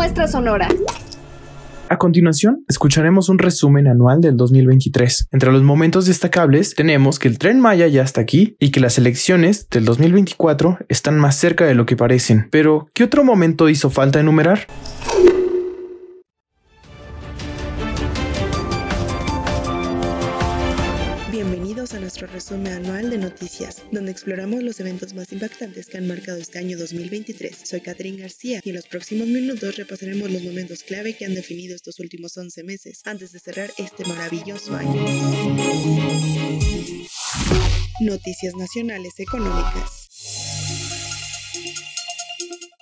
Muestra sonora. A continuación, escucharemos un resumen anual del 2023. Entre los momentos destacables tenemos que el tren Maya ya está aquí y que las elecciones del 2024 están más cerca de lo que parecen. Pero, ¿qué otro momento hizo falta enumerar? Nuestro resumen anual de noticias, donde exploramos los eventos más impactantes que han marcado este año 2023. Soy Catherine García y en los próximos minutos repasaremos los momentos clave que han definido estos últimos 11 meses, antes de cerrar este maravilloso año. Noticias nacionales económicas.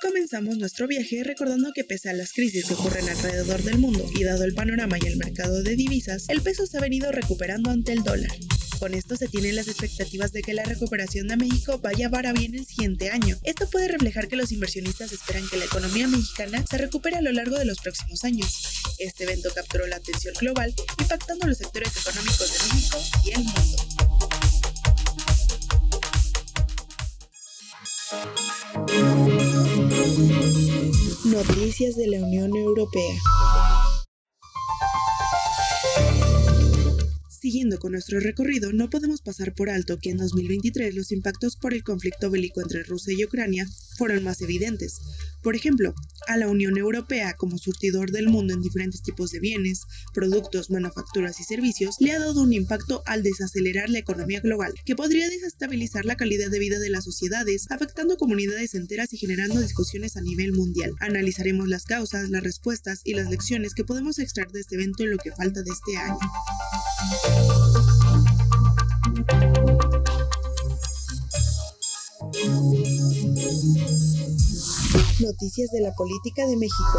Comenzamos nuestro viaje recordando que pese a las crisis que ocurren alrededor del mundo y dado el panorama y el mercado de divisas, el peso se ha venido recuperando ante el dólar. Con esto se tienen las expectativas de que la recuperación de México vaya para bien el siguiente año. Esto puede reflejar que los inversionistas esperan que la economía mexicana se recupere a lo largo de los próximos años. Este evento capturó la atención global, impactando los sectores económicos de México y el mundo. Noticias de la Unión Europea. Siguiendo con nuestro recorrido, no podemos pasar por alto que en 2023 los impactos por el conflicto bélico entre Rusia y Ucrania fueron más evidentes. Por ejemplo, a la Unión Europea como surtidor del mundo en diferentes tipos de bienes, productos, manufacturas y servicios, le ha dado un impacto al desacelerar la economía global, que podría desestabilizar la calidad de vida de las sociedades, afectando comunidades enteras y generando discusiones a nivel mundial. Analizaremos las causas, las respuestas y las lecciones que podemos extraer de este evento en lo que falta de este año. Noticias de la política de México.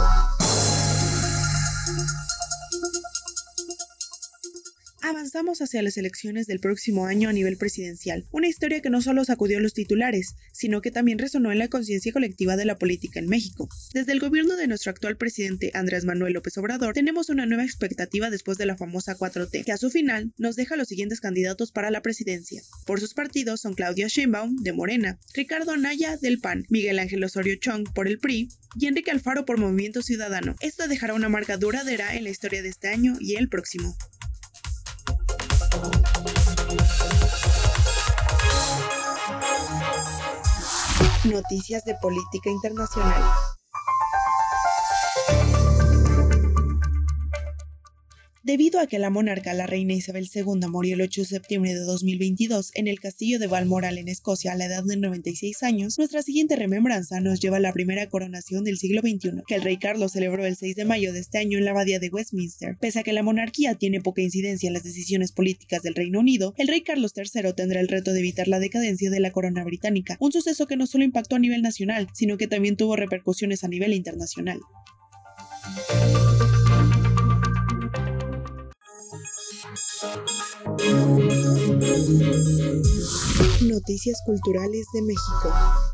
Avanzamos hacia las elecciones del próximo año a nivel presidencial, una historia que no solo sacudió los titulares, sino que también resonó en la conciencia colectiva de la política en México. Desde el gobierno de nuestro actual presidente Andrés Manuel López Obrador, tenemos una nueva expectativa después de la famosa 4T, que a su final nos deja los siguientes candidatos para la presidencia. Por sus partidos son Claudia Sheinbaum, de Morena, Ricardo Anaya, del PAN, Miguel Ángel Osorio Chong, por el PRI, y Enrique Alfaro por Movimiento Ciudadano. Esto dejará una marca duradera en la historia de este año y el próximo. Noticias de política internacional. Debido a que la monarca, la reina Isabel II, murió el 8 de septiembre de 2022 en el castillo de Balmoral en Escocia a la edad de 96 años, nuestra siguiente remembranza nos lleva a la primera coronación del siglo XXI, que el rey Carlos celebró el 6 de mayo de este año en la abadía de Westminster. Pese a que la monarquía tiene poca incidencia en las decisiones políticas del Reino Unido, el rey Carlos III tendrá el reto de evitar la decadencia de la corona británica, un suceso que no solo impactó a nivel nacional, sino que también tuvo repercusiones a nivel internacional. Noticias culturales de México.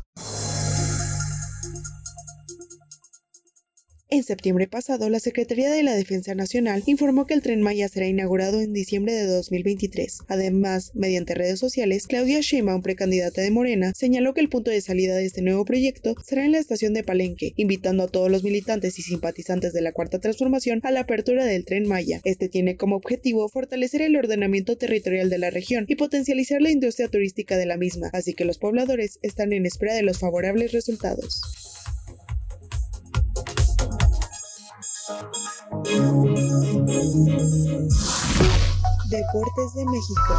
En septiembre pasado, la Secretaría de la Defensa Nacional informó que el tren Maya será inaugurado en diciembre de 2023. Además, mediante redes sociales, Claudia Sheinbaum, precandidata de Morena, señaló que el punto de salida de este nuevo proyecto será en la estación de Palenque, invitando a todos los militantes y simpatizantes de la Cuarta Transformación a la apertura del tren Maya. Este tiene como objetivo fortalecer el ordenamiento territorial de la región y potencializar la industria turística de la misma, así que los pobladores están en espera de los favorables resultados. Deportes de México.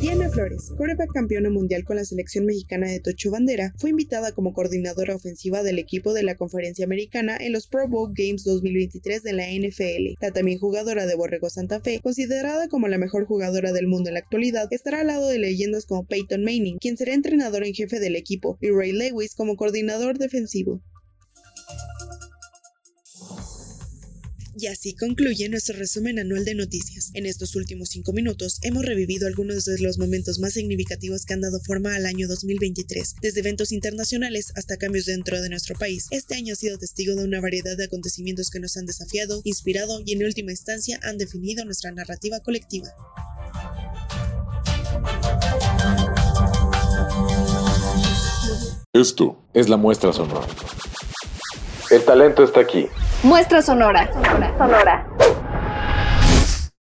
Diana Flores, coreback campeona mundial con la selección mexicana de Tocho Bandera, fue invitada como coordinadora ofensiva del equipo de la Conferencia Americana en los Pro Bowl Games 2023 de la NFL. La también jugadora de Borrego Santa Fe, considerada como la mejor jugadora del mundo en la actualidad, estará al lado de leyendas como Peyton Manning, quien será entrenador en jefe del equipo, y Ray Lewis como coordinador defensivo. Y así concluye nuestro resumen anual de noticias. En estos últimos cinco minutos hemos revivido algunos de los momentos más significativos que han dado forma al año 2023, desde eventos internacionales hasta cambios dentro de nuestro país. Este año ha sido testigo de una variedad de acontecimientos que nos han desafiado, inspirado y en última instancia han definido nuestra narrativa colectiva. Esto es la muestra sonora. El talento está aquí. Muestra sonora. Sonora. sonora.